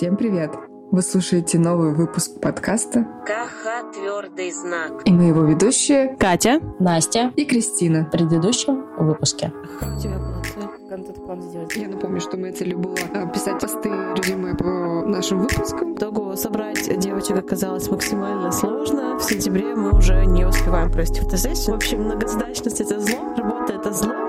Всем привет! Вы слушаете новый выпуск подкаста КХ «Твердый знак». И мы его ведущие Катя, Настя и Кристина. в предыдущем выпуске. у тебя была цель контент-план сделать? Я напомню, что моей целью было а, писать посты резюме по нашим выпускам. Итогу собрать девочек оказалось максимально сложно. В сентябре мы уже не успеваем провести фотосессию. В общем, многозадачность — это зло, работа — это зло.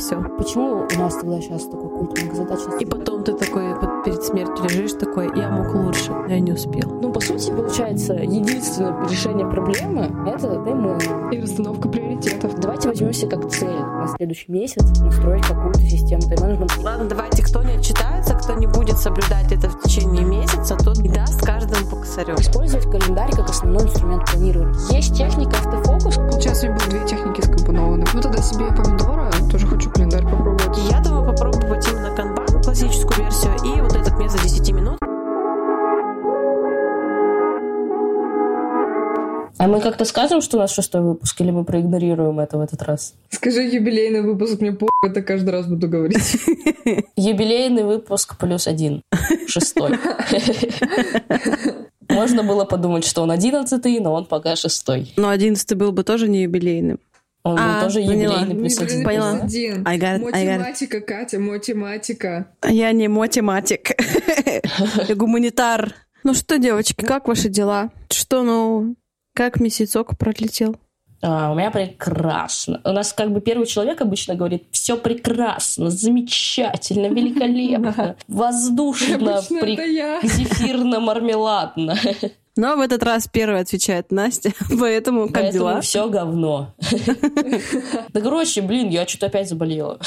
Все. Почему у нас тогда сейчас такой культ многозадачности? И потом ты такой вот перед смертью лежишь такой, я мог лучше, я не успел. Ну, по сути, получается, единственное решение проблемы — это тайм И расстановка приоритетов. Давайте возьмем себе как цель на следующий месяц настроить какую-то систему тайм-менеджмента. Ладно, давайте, кто не отчитается, кто не будет соблюдать это в течение месяца, тот и даст каждому по косарю. Использовать календарь как основной инструмент планирования. Есть техника автофокус. Сейчас у меня было две техники скомпонованы. Ну тогда себе помидора, календарь попробовать. Я думаю попробовать именно канбан, классическую версию, и вот этот метод 10 минут. А мы как-то скажем, что у нас шестой выпуск, или мы проигнорируем это в этот раз? Скажи юбилейный выпуск, мне по это каждый раз буду говорить. Юбилейный выпуск плюс один. Шестой. Можно было подумать, что он одиннадцатый, но он пока шестой. Но одиннадцатый был бы тоже не юбилейным. Он был А, тоже поняла. юбилейный плюс один. Поняла. I got it, I got it. Математика, Катя, математика. Я не математик. Я гуманитар. Ну что, девочки, как ваши дела? Что, ну, как месяцок пролетел? А, у меня прекрасно. У нас как бы первый человек обычно говорит, все прекрасно, замечательно, великолепно, воздушно, зефирно-мармеладно. Но в этот раз первый отвечает Настя, поэтому как Поэтому дела? все говно. Да, короче, блин, я что-то опять заболела.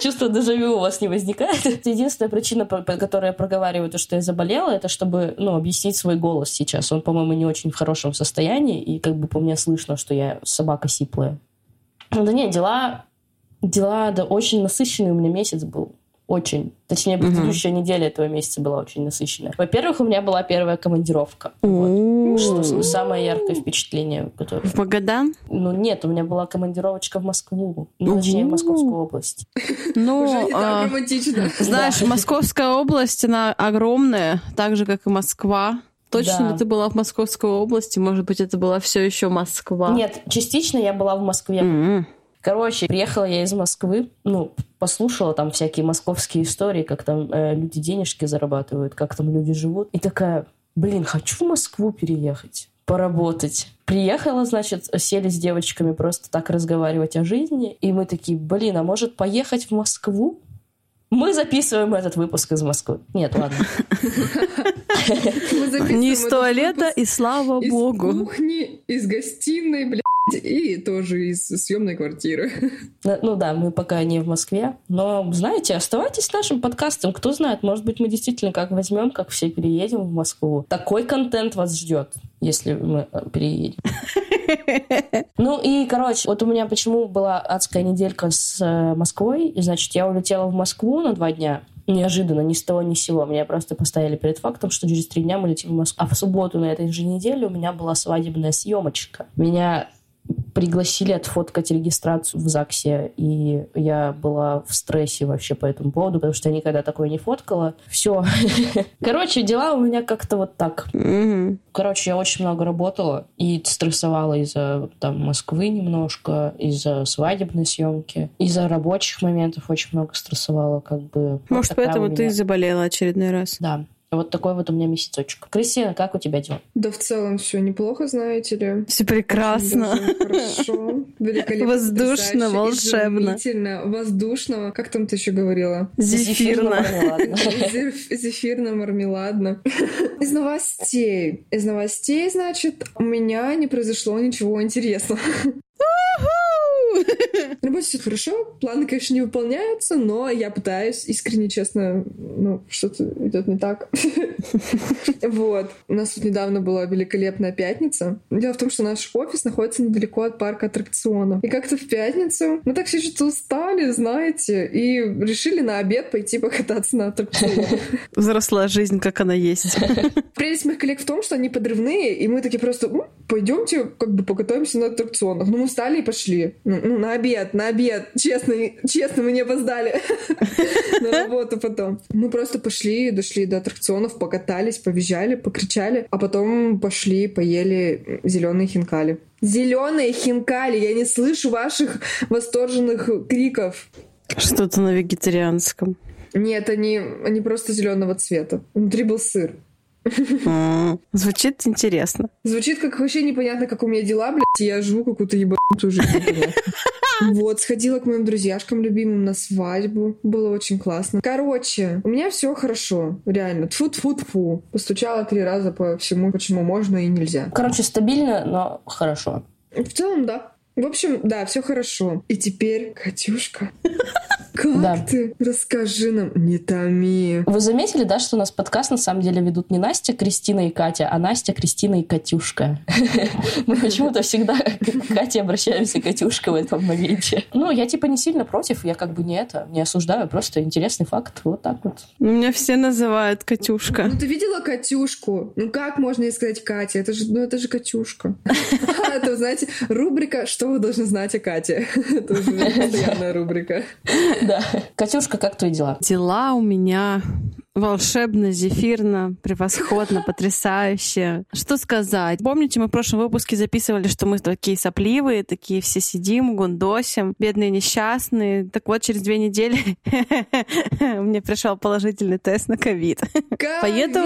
Чувство дежавю у вас не возникает. Это Единственная причина, по по которой я проговариваю то, что я заболела, это чтобы ну, объяснить свой голос сейчас. Он, по-моему, не очень в хорошем состоянии, и как бы по мне слышно, что я собака сиплая. Ну Да нет, дела, дела, да, очень насыщенный у меня месяц был. Очень. Точнее, предыдущая неделя этого месяца была очень насыщенная. Во-первых, у меня была первая командировка. Вот. Что самое яркое впечатление, которое... В Магадан? Ну, нет, у меня была командировочка в Москву. Ну, точнее, в Московскую область. Ну, а, романтично. знаешь, Московская область, она огромная, так же, как и Москва. Точно Да. ли ты была в Московской области? Может быть, это была все еще Москва? Нет, частично я была в Москве. М. Короче, приехала я из Москвы, ну, послушала там всякие московские истории, как там э, люди денежки зарабатывают, как там люди живут. И такая, блин, хочу в Москву переехать, поработать. Приехала, значит, сели с девочками просто так разговаривать о жизни. И мы такие, блин, а может поехать в Москву? Мы записываем этот выпуск из Москвы. Нет, ладно. Не из туалета, и слава из богу. кухни, из гостиной, блядь, и тоже из съемной квартиры. Ну да, мы пока не в Москве. Но, знаете, оставайтесь с нашим подкастом. Кто знает, может быть, мы действительно как возьмем, как все переедем в Москву. Такой контент вас ждет, если мы э, переедем. Ну и, короче, вот у меня почему была адская неделька с э, Москвой. И, значит, я улетела в Москву на два дня. Неожиданно, ни с того, ни с сего. Меня просто поставили перед фактом, что через три дня мы летим в Москву. А в субботу на этой же неделе у меня была свадебная съемочка. Меня пригласили отфоткать регистрацию в ЗАГСе, и я была в стрессе вообще по этому поводу, потому что я никогда такое не фоткала. Все. Короче, дела у меня как-то вот так. Короче, я очень много работала и стрессовала из-за там Москвы немножко, из-за свадебной съемки, из-за рабочих моментов очень много стрессовала, как бы. Может, поэтому ты заболела очередной раз. Да. Вот такой вот у меня месяцочек. Кристина, как у тебя дела? Да в целом все неплохо, знаете ли. Все прекрасно. Хорошо. Великолепно. Воздушно, волшебно. изумительно, Воздушно. Как там ты еще говорила? Зефирно. Ладно. Зеф- Зефирно-мармеладно. Из новостей. Из новостей, значит, у меня не произошло ничего интересного. Работа все хорошо, планы, конечно, не выполняются, но я пытаюсь, искренне, честно, ну, что-то идет не так. Вот. У нас тут недавно была великолепная пятница. Дело в том, что наш офис находится недалеко от парка аттракционов. И как-то в пятницу мы так все что-то устали, знаете, и решили на обед пойти покататься на аттракционах. Взрослая жизнь, как она есть. Прелесть моих коллег в том, что они подрывные, и мы такие просто, «Ну, пойдемте как бы покатаемся на аттракционах. Ну, мы встали и пошли. Ну, ну, на обед, на обед. Честно, честно, мы не опоздали на работу потом. Мы просто пошли, дошли до аттракционов, покатались, повизжали, покричали, а потом пошли, поели зеленые хинкали. Зеленые хинкали! Я не слышу ваших восторженных криков. Что-то на вегетарианском. Нет, они, они просто зеленого цвета. Внутри был сыр. Звучит интересно. Звучит как вообще непонятно, как у меня дела, блядь, я живу какую-то ебанутую жизнь. Вот, сходила к моим друзьяшкам любимым на свадьбу. Было очень классно. Короче, у меня все хорошо. Реально. тфу тфу тфу Постучала три раза по всему, почему можно и нельзя. Короче, стабильно, но хорошо. В целом, да. В общем, да, все хорошо. И теперь, Катюшка, как Да. ты? Расскажи нам. Не томи. Вы заметили, да, что у нас подкаст на самом деле ведут не Настя, Кристина и Катя, а Настя, Кристина и Катюшка. Мы почему-то всегда к Кате обращаемся Катюшка в этом моменте. Ну, я типа не сильно против, я как бы не это, не осуждаю, просто интересный факт. Вот так вот. Меня все называют Катюшка. Ну ты видела Катюшку? Ну как можно ей сказать Катя? Это же, ну это же Катюшка. Это, знаете, рубрика «Что вы должны знать о Кате?» Это уже постоянная рубрика. Да. Катюшка, как твои дела? Дела у меня волшебно, зефирно, превосходно, потрясающе. Что сказать? Помните, мы в прошлом выпуске записывали, что мы такие сопливые, такие все сидим, гундосим, бедные несчастные. Так вот, через две недели мне пришел положительный тест на ковид. Поеду.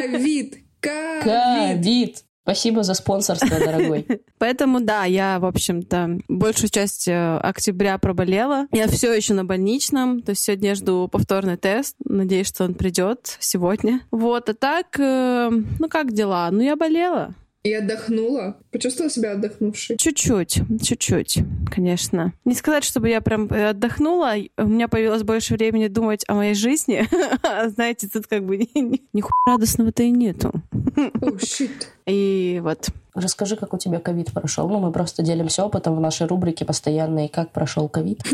Ковид! Ковид! Спасибо за спонсорство, дорогой. Поэтому, да, я, в общем-то, большую часть э, октября проболела. Я все еще на больничном, то есть сегодня я жду повторный тест. Надеюсь, что он придет сегодня. Вот, а так, э, ну как дела? Ну, я болела. И отдохнула. Почувствовала себя отдохнувшей. Чуть-чуть, чуть-чуть, конечно. Не сказать, чтобы я прям э, отдохнула, у меня появилось больше времени думать о моей жизни. Знаете, тут как бы ни, радостного-то и нету. О, щит. И вот. Расскажи, как у тебя ковид прошел. Ну, мы просто делимся опытом в нашей рубрике постоянной «Как прошел ковид?».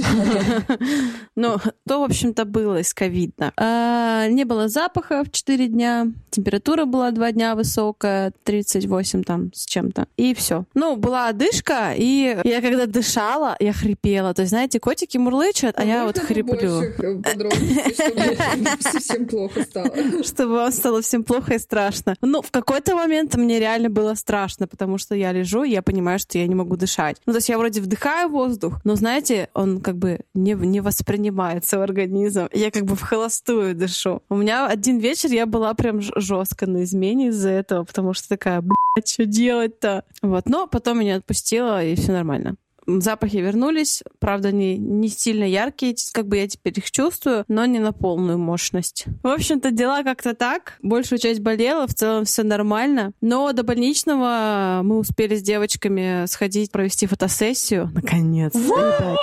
Ну, то, в общем-то, было из ковидно. А, не было запаха в 4 дня, температура была 2 дня высокая, 38 там с чем-то, и все. Ну, была одышка, и я когда дышала, я хрипела. То есть, знаете, котики мурлычат, а я вот хриплю. э, подробностей, чтобы совсем плохо стало. чтобы вам стало всем плохо и страшно. Ну, в какой-то момент мне реально было страшно, потому что я лежу, и я понимаю, что я не могу дышать. Ну, то есть я вроде вдыхаю воздух, но, знаете, он как бы не, не воспринимается организм. Я как бы в холостую дышу. У меня один вечер я была прям жестко на измене из-за этого, потому что такая, блядь, что делать-то? Вот, но потом меня отпустило, и все нормально. Запахи вернулись, правда, они не сильно яркие, как бы я теперь их чувствую, но не на полную мощность. В общем-то, дела как-то так. Большую часть болела, в целом все нормально. Но до больничного мы успели с девочками сходить, провести фотосессию. Наконец-то!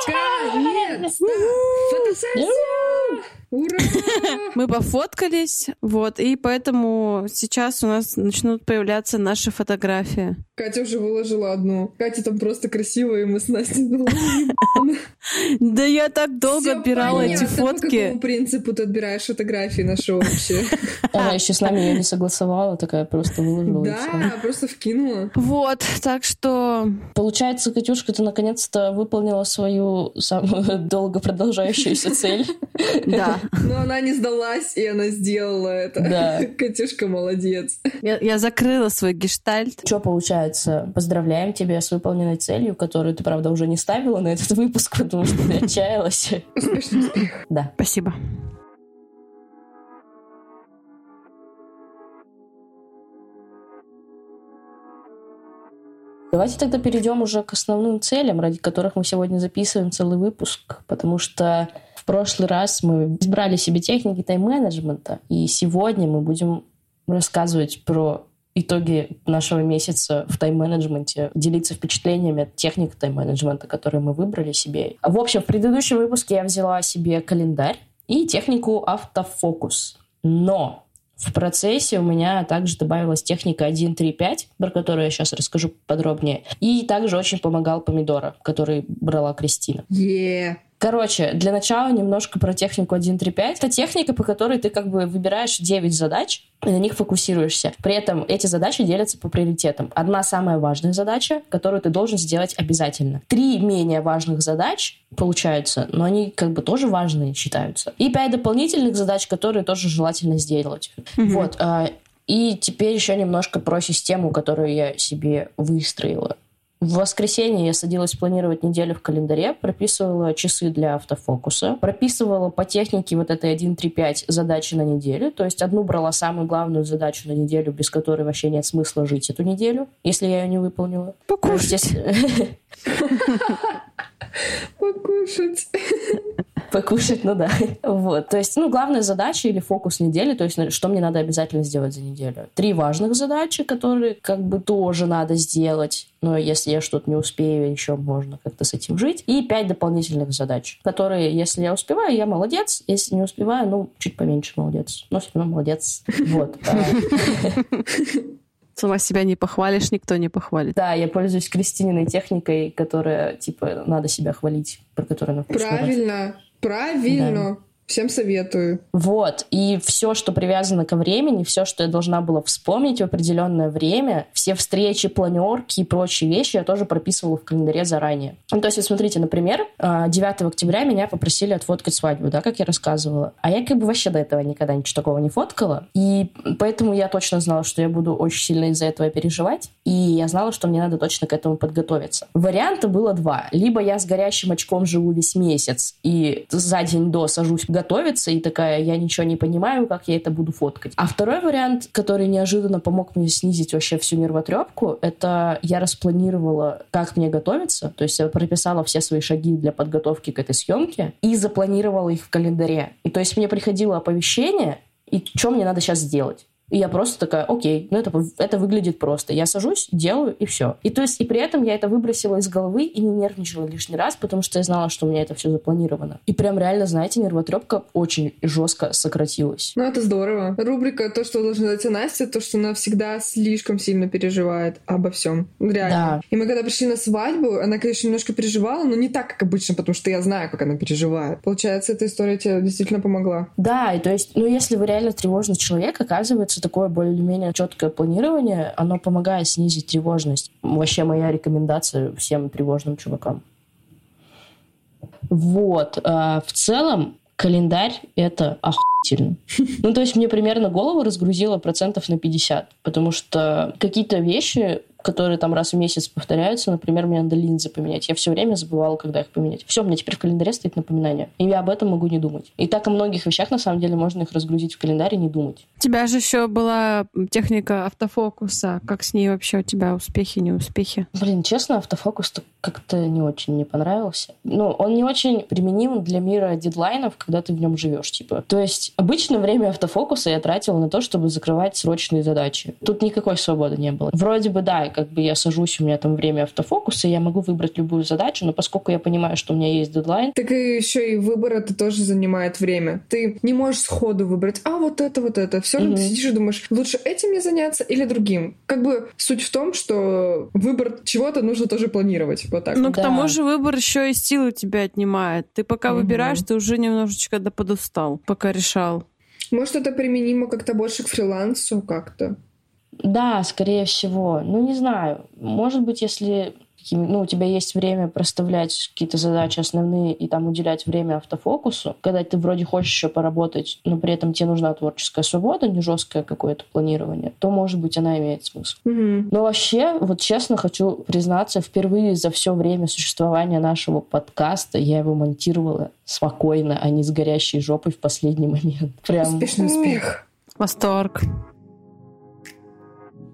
Фотосессия! Ура! Мы пофоткались, вот, и поэтому сейчас у нас начнут появляться наши фотографии. Катя уже выложила одну. Катя там просто красивая, и мы с Настей думали, Да я так долго Всё отбирала эти понятно, По фотки. какому принципу ты отбираешь фотографии наши общие? Она еще с нами ее не согласовала, такая просто выложила. Да, просто вкинула. Вот, так что Получается, Катюшка, ты наконец-то выполнила свою самую долго продолжающуюся цель. да. Но она не сдалась, и она сделала это. Да. Катюшка молодец. Я, я закрыла свой гештальт. Что получается? Поздравляем тебя с выполненной целью, которую ты, правда, уже не ставила на этот выпуск, потому что ты отчаялась. Успешный успех. Да. Спасибо. Давайте тогда перейдем уже к основным целям, ради которых мы сегодня записываем целый выпуск, потому что прошлый раз мы избрали себе техники тайм-менеджмента, и сегодня мы будем рассказывать про итоги нашего месяца в тайм-менеджменте, делиться впечатлениями от техник тайм-менеджмента, которые мы выбрали себе. В общем, в предыдущем выпуске я взяла себе календарь и технику автофокус. Но в процессе у меня также добавилась техника 1.3.5, про которую я сейчас расскажу подробнее. И также очень помогал помидора, который брала Кристина. Е. Короче, для начала немножко про технику 1.3.5. Это техника, по которой ты как бы выбираешь 9 задач, и на них фокусируешься. При этом эти задачи делятся по приоритетам. Одна самая важная задача, которую ты должен сделать обязательно. Три менее важных задач получаются, но они как бы тоже важные считаются. И пять дополнительных задач, которые тоже желательно сделать. Mm-hmm. Вот. А, и теперь еще немножко про систему, которую я себе выстроила. В воскресенье я садилась планировать неделю в календаре, прописывала часы для автофокуса, прописывала по технике вот этой 1-3-5 задачи на неделю, то есть одну брала самую главную задачу на неделю, без которой вообще нет смысла жить эту неделю, если я ее не выполнила. Покушать. Покушать. Покушать, ну да. Вот. То есть, ну, главная задача или фокус недели, то есть, что мне надо обязательно сделать за неделю. Три важных задачи, которые как бы тоже надо сделать. Но если я что-то не успею, еще можно как-то с этим жить. И пять дополнительных задач, которые, если я успеваю, я молодец. Если не успеваю, ну, чуть поменьше молодец. Но все равно молодец. Вот. Сама себя не похвалишь, никто не похвалит. Да, я пользуюсь Кристининой техникой, которая, типа, надо себя хвалить, про которую она Правильно. Правильно. Да. Всем советую. Вот. И все, что привязано ко времени, все, что я должна была вспомнить в определенное время, все встречи, планерки и прочие вещи я тоже прописывала в календаре заранее. Ну, то есть, смотрите, например, 9 а, октября меня попросили отфоткать свадьбу, да, как я рассказывала. А я как бы вообще до этого никогда ничего такого не фоткала. И поэтому я точно знала, что я буду очень сильно из-за этого переживать. И я знала, что мне надо точно к этому подготовиться. Варианта было два. Либо я с горящим очком живу весь месяц и за день до сажусь готовиться и такая, я ничего не понимаю, как я это буду фоткать. А второй вариант, который неожиданно помог мне снизить вообще всю нервотрепку, это я распланировала, как мне готовиться, то есть я прописала все свои шаги для подготовки к этой съемке и запланировала их в календаре. И то есть мне приходило оповещение, и что мне надо сейчас сделать. И я просто такая, окей, ну это, это выглядит просто. Я сажусь, делаю, и все. И то есть, и при этом я это выбросила из головы и не нервничала лишний раз, потому что я знала, что у меня это все запланировано. И прям реально, знаете, нервотрепка очень жестко сократилась. Ну, это здорово. Рубрика «То, что должна дать Настя», то, что она всегда слишком сильно переживает обо всем. Реально. Да. И мы когда пришли на свадьбу, она, конечно, немножко переживала, но не так, как обычно, потому что я знаю, как она переживает. Получается, эта история тебе действительно помогла. Да, и то есть, ну, если вы реально тревожный человек, оказывается, что такое более-менее четкое планирование, оно помогает снизить тревожность. Вообще моя рекомендация всем тревожным чувакам. Вот. А, в целом, календарь — это охуительно. Ну, то есть мне примерно голову разгрузило процентов на 50, потому что какие-то вещи которые там раз в месяц повторяются. Например, мне надо линзы поменять. Я все время забывала, когда их поменять. Все, у меня теперь в календаре стоит напоминание. И я об этом могу не думать. И так о многих вещах, на самом деле, можно их разгрузить в календарь и не думать. У тебя же еще была техника автофокуса. Как с ней вообще у тебя успехи, неуспехи? Блин, честно, автофокус как-то не очень мне понравился. Ну, он не очень применим для мира дедлайнов, когда ты в нем живешь, типа. То есть обычно время автофокуса я тратила на то, чтобы закрывать срочные задачи. Тут никакой свободы не было. Вроде бы, да, как бы я сажусь, у меня там время автофокуса, я могу выбрать любую задачу, но поскольку я понимаю, что у меня есть дедлайн... Так и еще и выбор это тоже занимает время. Ты не можешь сходу выбрать, а вот это, вот это. Все равно mm-hmm. ты сидишь и думаешь, лучше этим мне заняться или другим. Как бы суть в том, что выбор чего-то нужно тоже планировать. Вот так. Ну, да. к тому же выбор еще и силы тебя отнимает. Ты пока mm-hmm. выбираешь, ты уже немножечко да подустал, пока решал. Может, это применимо как-то больше к фрилансу как-то? Да, скорее всего. Ну, не знаю. Может быть, если ну, у тебя есть время проставлять какие-то задачи основные и там уделять время автофокусу, когда ты вроде хочешь еще поработать, но при этом тебе нужна творческая свобода, не жесткое какое-то планирование, то, может быть, она имеет смысл. Mm-hmm. Но вообще, вот честно хочу признаться, впервые за все время существования нашего подкаста я его монтировала спокойно, а не с горящей жопой в последний момент. Прям... Успешный успех. Восторг.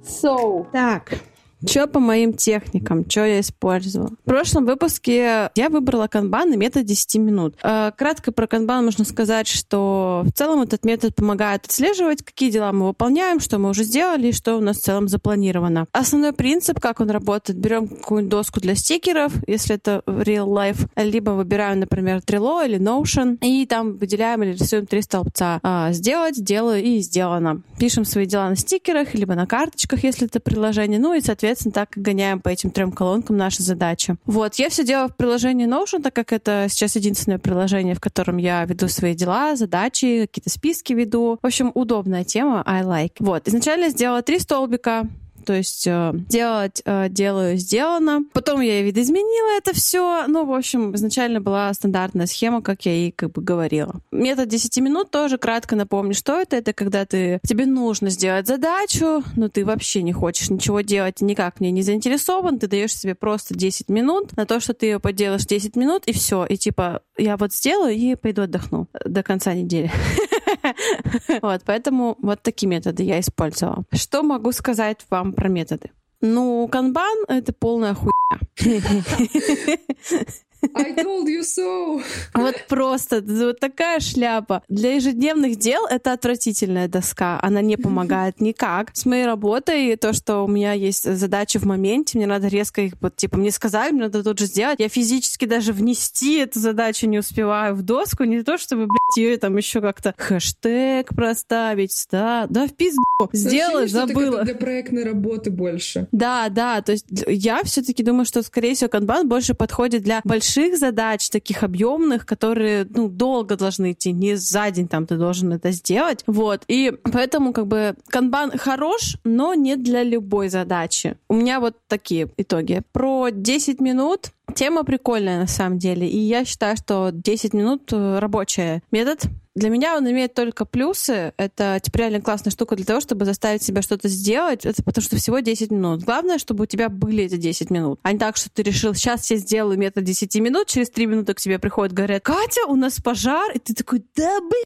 So. Так. Что по моим техникам? Что я использовала? В прошлом выпуске я выбрала канбан и метод 10 минут. Э, кратко про канбан можно сказать, что в целом этот метод помогает отслеживать, какие дела мы выполняем, что мы уже сделали и что у нас в целом запланировано. Основной принцип, как он работает, берем какую-нибудь доску для стикеров, если это real life, либо выбираем, например, Trello или Notion, и там выделяем или рисуем три столбца. А, сделать, делаю и сделано. Пишем свои дела на стикерах, либо на карточках, если это приложение, ну и, соответственно, соответственно, так и гоняем по этим трем колонкам наши задачи. Вот, я все делаю в приложении Notion, так как это сейчас единственное приложение, в котором я веду свои дела, задачи, какие-то списки веду. В общем, удобная тема, I like. Вот, изначально сделала три столбика, то есть э, делать э, делаю сделано. Потом я видоизменила это все. Ну, в общем, изначально была стандартная схема, как я и как бы говорила. Метод 10 минут тоже кратко напомню, что это. Это когда ты тебе нужно сделать задачу, но ты вообще не хочешь ничего делать, никак мне не заинтересован. Ты даешь себе просто 10 минут на то, что ты ее поделаешь 10 минут, и все. И типа я вот сделаю и пойду отдохну до конца недели. Вот, поэтому вот такие методы я использовала. Что могу сказать вам про методы? Ну, канбан — это полная хуйня. I told you so. Вот просто вот такая шляпа. Для ежедневных дел это отвратительная доска. Она не помогает никак. С моей работой то, что у меня есть задачи в моменте, мне надо резко их, вот, типа, мне сказали, мне надо тут же сделать. Я физически даже внести эту задачу не успеваю в доску, не то, чтобы, блядь, ее там еще как-то хэштег проставить, да, да в пизду. Сделала, забыла. Для проектной работы больше. Да, да, то есть я все-таки думаю, что, скорее всего, канбан больше подходит для больших больших задач, таких объемных, которые, ну, долго должны идти, не за день там ты должен это сделать. Вот. И поэтому, как бы, канбан хорош, но не для любой задачи. У меня вот такие итоги. Про 10 минут Тема прикольная на самом деле, и я считаю, что 10 минут э, рабочий метод. Для меня он имеет только плюсы. Это типа, реально классная штука для того, чтобы заставить себя что-то сделать. Это потому что всего 10 минут. Главное, чтобы у тебя были эти 10 минут. А не так, что ты решил, сейчас я сделаю метод 10 минут, через 3 минуты к тебе приходят, говорят, Катя, у нас пожар. И ты такой, да, блин,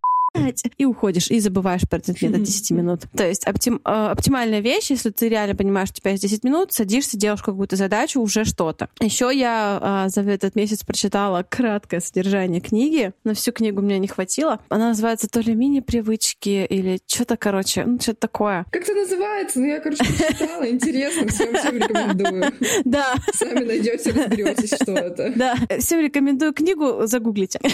и уходишь, и забываешь про этот метод 10 минут. То есть оптим, э, оптимальная вещь, если ты реально понимаешь, что у тебя есть 10 минут, садишься, делаешь какую-то задачу, уже что-то. Еще я э, за этот месяц прочитала краткое содержание книги, но всю книгу мне не хватило. Она называется то ли мини-привычки или что-то, короче, ну, что-то такое. Как это называется? Ну, я, короче, прочитала. Интересно, всем, всем рекомендую. Да. Сами найдете, разберетесь, что это. Да. Всем рекомендую книгу, загуглите.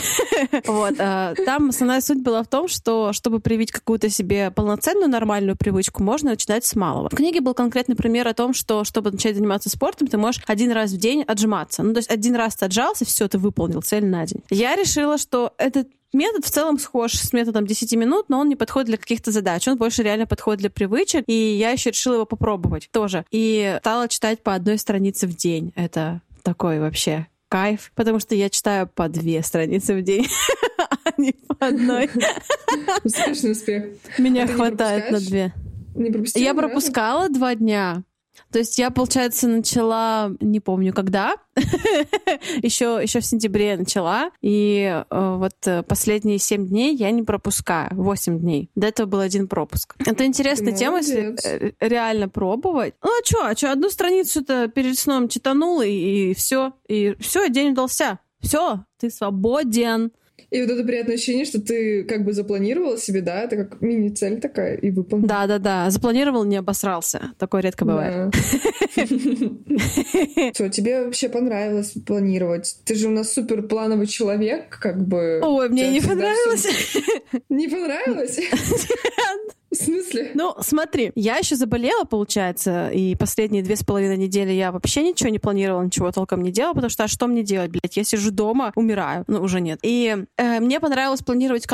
Вот. Э, там основная суть была в том, что чтобы привить какую-то себе полноценную нормальную привычку, можно начинать с малого. В книге был конкретный пример о том, что чтобы начать заниматься спортом, ты можешь один раз в день отжиматься. Ну, то есть один раз ты отжался, все, ты выполнил цель на день. Я решила, что этот Метод в целом схож с методом 10 минут, но он не подходит для каких-то задач. Он больше реально подходит для привычек, и я еще решила его попробовать тоже. И стала читать по одной странице в день. Это такой вообще кайф, потому что я читаю по две страницы в день. а не по одной. Успешный успех. Меня хватает на две. Не пропустила, я пропускала два дня. То есть я, получается, начала, не помню когда, еще, еще в сентябре начала, и э, вот э, последние семь дней я не пропускаю, восемь дней. До этого был один пропуск. Это интересная тема, если э, реально пробовать. Ну а что, а что, одну страницу-то перед сном читанул, и, и все, и все, день удался. Все, ты свободен. И вот это приятное ощущение, что ты как бы запланировал себе, да, это как мини-цель такая, и выполнил. Да, да, да. Запланировал, не обосрался. Такое редко бывает. Что, тебе вообще понравилось планировать? Ты же у нас супер плановый человек, как бы. Ой, мне не понравилось. Не понравилось? В смысле? Ну, смотри, я еще заболела, получается, и последние две с половиной недели я вообще ничего не планировала, ничего толком не делала, потому что а что мне делать, блядь? Я сижу дома, умираю. Ну, уже нет. И э, мне понравилось планировать в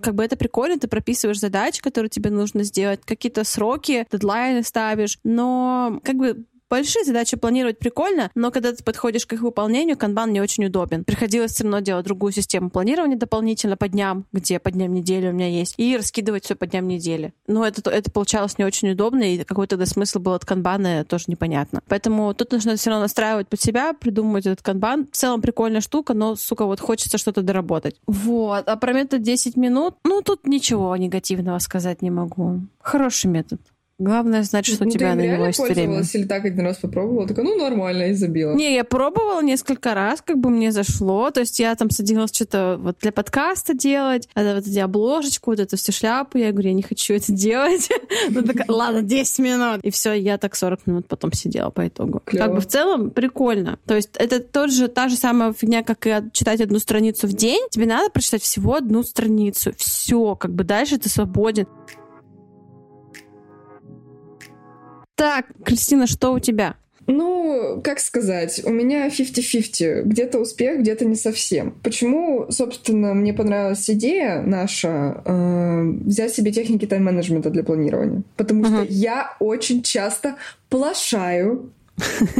как бы это прикольно, ты прописываешь задачи, которые тебе нужно сделать, какие-то сроки, дедлайны ставишь, но как бы Большие задачи планировать прикольно, но когда ты подходишь к их выполнению, канбан не очень удобен. Приходилось все равно делать другую систему планирования дополнительно по дням, где по дням недели у меня есть, и раскидывать все по дням недели. Но это, это получалось не очень удобно, и какой тогда смысл был от канбана тоже непонятно. Поэтому тут нужно все равно настраивать под себя, придумывать этот канбан. В целом прикольная штука, но, сука, вот хочется что-то доработать. Вот. А про метод 10 минут, ну, тут ничего негативного сказать не могу. Хороший метод. Главное знать, что ну, у тебя на него есть время. или так один раз попробовала? Такая, ну, нормально, и забила. Не, я пробовала несколько раз, как бы мне зашло. То есть я там садилась что-то вот для подкаста делать, а вот эти обложечку, вот эту всю шляпу. Я говорю, я не хочу это делать. Ну, такая, ладно, 10 минут. И все, я так 40 минут потом сидела по итогу. Как бы в целом прикольно. То есть это тот же, та же самая фигня, как и читать одну страницу в день. Тебе надо прочитать всего одну страницу. Все, как бы дальше ты свободен. Так, Кристина, что у тебя? Ну, как сказать, у меня 50-50. Где-то успех, где-то не совсем. Почему, собственно, мне понравилась идея наша э, взять себе техники тайм-менеджмента для планирования? Потому uh-huh. что я очень часто плашаю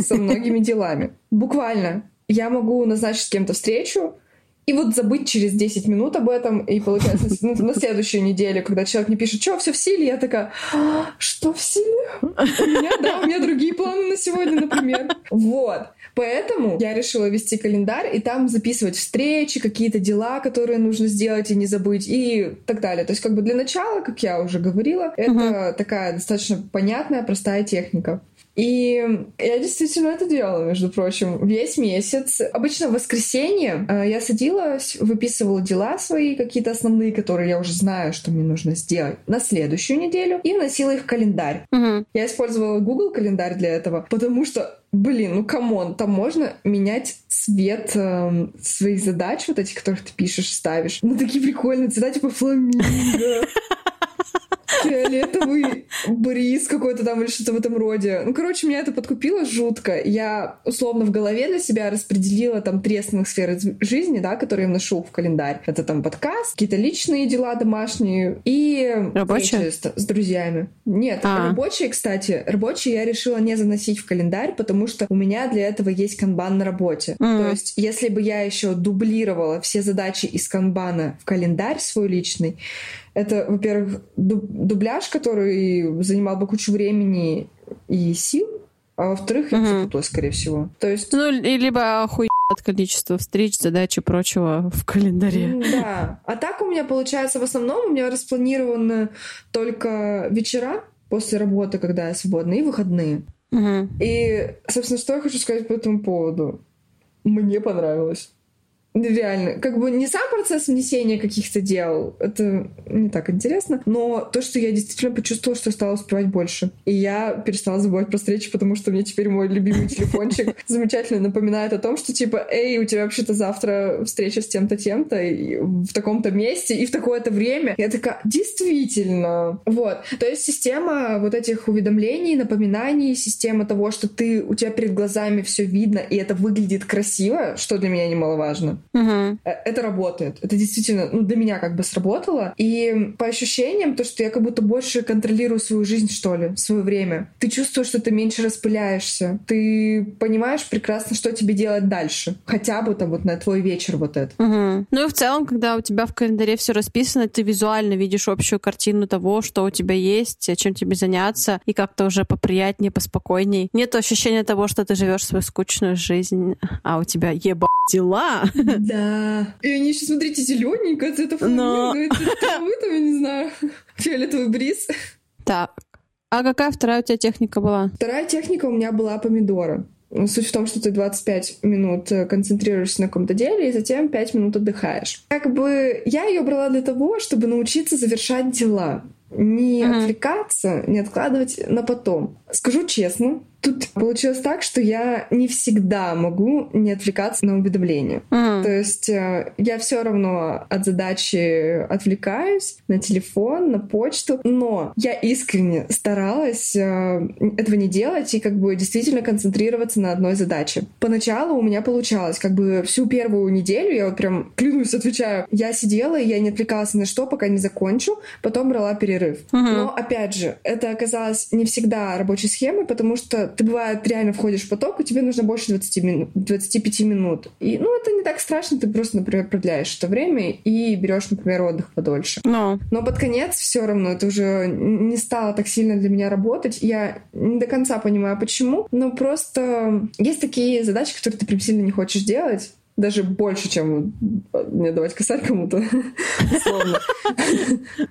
со многими делами. Буквально. Я могу назначить с кем-то встречу, и вот забыть через 10 минут об этом, и получается ну, на следующую неделю, когда человек мне пишет, что, все в силе, я такая, «А, что в силе? У меня, да, у меня другие планы на сегодня, например. Вот. Поэтому я решила вести календарь и там записывать встречи, какие-то дела, которые нужно сделать и не забыть, и так далее. То есть как бы для начала, как я уже говорила, это uh-huh. такая достаточно понятная, простая техника. И я действительно это делала, между прочим, весь месяц. Обычно в воскресенье э, я садилась, выписывала дела свои, какие-то основные, которые я уже знаю, что мне нужно сделать на следующую неделю, и вносила их в календарь. Угу. Я использовала Google календарь для этого, потому что Блин, ну come on, там можно менять цвет э, своих задач, вот этих, которых ты пишешь, ставишь. Ну, такие прикольные цвета, типа фламинго фиолетовый бриз какой-то там или что-то в этом роде. Ну, короче, меня это подкупило жутко. Я условно в голове для себя распределила там три основных сферы жизни, да, которые я вношу в календарь. Это там подкаст, какие-то личные дела домашние и рабочие с, с друзьями. Нет, а. рабочие, кстати, рабочие я решила не заносить в календарь, потому что у меня для этого есть канбан на работе. Mm. То есть, если бы я еще дублировала все задачи из канбана в календарь свой личный, это, во-первых, дубляж, который занимал бы кучу времени и сил, а во-вторых, я угу. запуталась, скорее всего. То есть... Ну, и либо охуеть от количества встреч, задач и прочего в календаре. Да. А так у меня получается в основном у меня распланированы только вечера после работы, когда я свободна, и выходные. Угу. И, собственно, что я хочу сказать по этому поводу? Мне понравилось. Реально. Как бы не сам процесс внесения каких-то дел, это не так интересно, но то, что я действительно почувствовала, что я стала успевать больше. И я перестала забывать про встречи, потому что мне теперь мой любимый телефончик замечательно напоминает о том, что типа, эй, у тебя вообще-то завтра встреча с тем-то, тем-то, в таком-то месте и в такое-то время. Я такая, действительно. Вот. То есть система вот этих уведомлений, напоминаний, система того, что ты, у тебя перед глазами все видно, и это выглядит красиво, что для меня немаловажно. Угу. Это работает. Это действительно, ну, для меня как бы сработало. И по ощущениям, то, что я как будто больше контролирую свою жизнь, что ли, свое время. Ты чувствуешь, что ты меньше распыляешься. Ты понимаешь прекрасно, что тебе делать дальше. Хотя бы там вот на твой вечер вот это. Угу. Ну и в целом, когда у тебя в календаре все расписано, ты визуально видишь общую картину того, что у тебя есть, чем тебе заняться, и как-то уже поприятнее, поспокойней. Нет ощущения того, что ты живешь свою скучную жизнь, а у тебя еба дела. Да. И они еще, смотрите, зелененькая, это фламинго, травы там, я не знаю, фиолетовый бриз. Так. А какая вторая у тебя техника была? Вторая техника у меня была помидора. Суть в том, что ты 25 минут э, концентрируешься на каком-то деле, и затем 5 минут отдыхаешь. Как бы я ее брала для того, чтобы научиться завершать дела. Не uh-huh. отвлекаться, не откладывать на потом. Скажу честно, Тут получилось так, что я не всегда могу не отвлекаться на уведомления. Mm. То есть э, я все равно от задачи отвлекаюсь на телефон, на почту, но я искренне старалась э, этого не делать и как бы действительно концентрироваться на одной задаче. Поначалу у меня получалось, как бы всю первую неделю, я вот прям клянусь, отвечаю, я сидела и я не отвлекалась на что, пока не закончу, потом брала перерыв. Mm-hmm. Но опять же, это оказалось не всегда рабочей схемой, потому что ты бывает реально входишь в поток, и тебе нужно больше 20 минут, 25 минут. И, ну, это не так страшно, ты просто, например, продляешь это время и берешь, например, отдых подольше. Но. Но под конец все равно это уже не стало так сильно для меня работать. Я не до конца понимаю, почему, но просто есть такие задачи, которые ты прям сильно не хочешь делать, даже больше, чем мне давать косарь кому-то.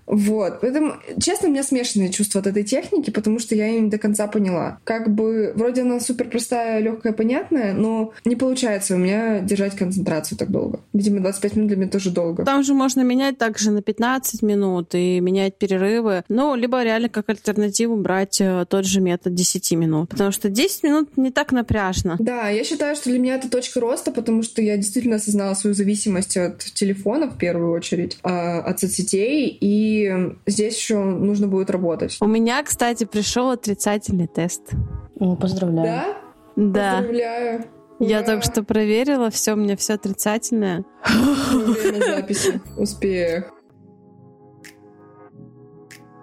Вот. Поэтому, честно, у меня смешанные чувства от этой техники, потому что я ее не до конца поняла. Как бы, вроде она супер простая, легкая, понятная, но не получается у меня держать концентрацию так долго. Видимо, 25 минут для меня тоже долго. Там же можно менять также на 15 минут и менять перерывы. Ну, либо реально как альтернативу брать э, тот же метод 10 минут. Потому что 10 минут не так напряжно. Да, я считаю, что для меня это точка роста, потому что я действительно осознала свою зависимость от телефона в первую очередь, а, от соцсетей, и здесь еще нужно будет работать. У меня, кстати, пришел отрицательный тест. Ну, поздравляю. Да? Да. Поздравляю. Я Ура. только что проверила, все, у меня все отрицательное. Время записи. Успех.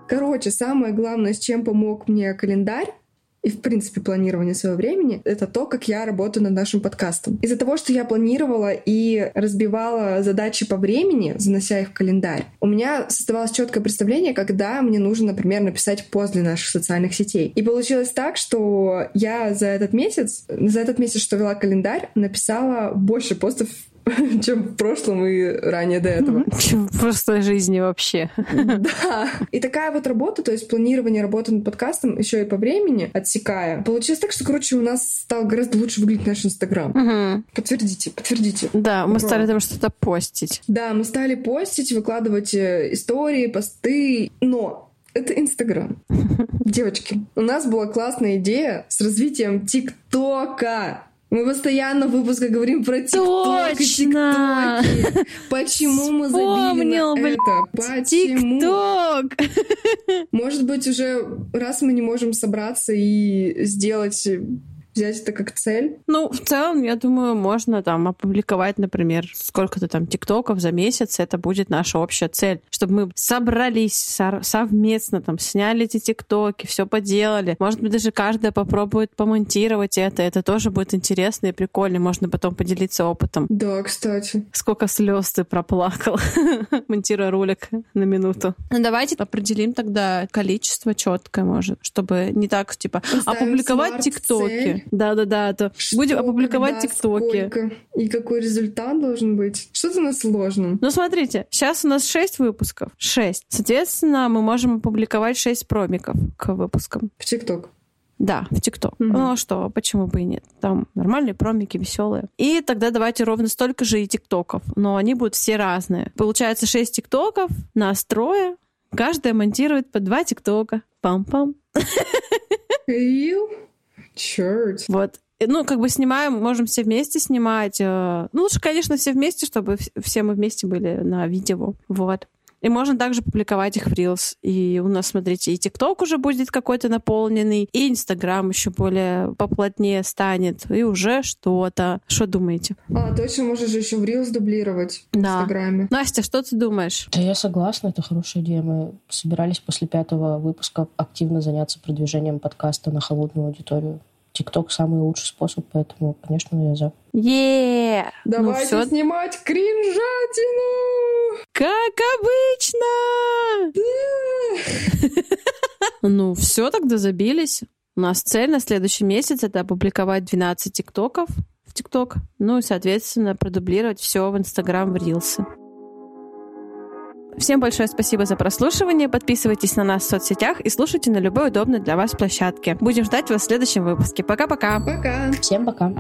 Короче, самое главное, с чем помог мне календарь, и, в принципе, планирование своего времени, это то, как я работаю над нашим подкастом. Из-за того, что я планировала и разбивала задачи по времени, занося их в календарь, у меня создавалось четкое представление, когда мне нужно, например, написать пост для наших социальных сетей. И получилось так, что я за этот месяц, за этот месяц, что вела календарь, написала больше постов чем в прошлом и ранее до этого. Чем в прошлой жизни вообще. Да. И такая вот работа, то есть планирование работы над подкастом, еще и по времени отсекая, получилось так, что, короче, у нас стал гораздо лучше выглядеть наш Инстаграм. Подтвердите, подтвердите. Да, мы стали там что-то постить. Да, мы стали постить, выкладывать э, истории, посты, но это Инстаграм. Девочки, у нас была классная идея с развитием ТикТока. Мы постоянно в выпусках говорим про ТикТок и! ТикТоки. Почему мы забили на это? Почему? ТикТок! Может быть, уже раз мы не можем собраться и сделать, взять это как цель. Ну, в целом, я думаю, можно там опубликовать, например, сколько-то там тиктоков за месяц, это будет наша общая цель, чтобы мы собрались совместно, там, сняли эти тиктоки, все поделали. Может быть, даже каждая попробует помонтировать это, это тоже будет интересно и прикольно, можно потом поделиться опытом. Да, кстати. Сколько слез ты проплакал, монтируя ролик на минуту. Ну, давайте определим тогда количество четкое, может, чтобы не так, типа, Поставим опубликовать тиктоки. Да-да-да, то будем Что, опубликовать когда, тиктоки. сколько и какой результат должен быть. Что-то на сложном. Ну, смотрите, сейчас у нас 6 выпусков. 6. Соответственно, мы можем опубликовать 6 промиков к выпускам. В ТикТок. Да, в ТикТок. Мгм. Ну а что, почему бы и нет? Там нормальные промики, веселые. И тогда давайте ровно столько же и ТикТоков. Но они будут все разные. Получается 6 ТикТоков, нас трое. Каждая монтирует по два ТикТока. Пам-пам. Черт. Вот. Ну, как бы снимаем, можем все вместе снимать. э, Ну, лучше, конечно, все вместе, чтобы вс- все мы вместе были на видео. Вот. И можно также публиковать их в Reels. И у нас, смотрите, и ТикТок уже будет какой-то наполненный, и Инстаграм еще более поплотнее станет, и уже что-то. Что думаете? А, точно, можешь же еще в Reels дублировать в Да. Инстаграме. Настя, что ты думаешь? Да я согласна, это хорошая идея. Мы собирались после пятого выпуска активно заняться продвижением подкаста на холодную аудиторию. ТикТок самый лучший способ, поэтому, конечно, я за. е Ну Давайте все снимать кринжатину! как обычно! Ну, все, тогда забились. У нас цель на следующий месяц это опубликовать 12 тиктоков в ТикТок, ну и, соответственно, продублировать все в Инстаграм, в Рилсы. Всем большое спасибо за прослушивание. Подписывайтесь на нас в соцсетях и слушайте на любой удобной для вас площадке. Будем ждать вас в следующем выпуске. Пока-пока! Пока! Всем пока!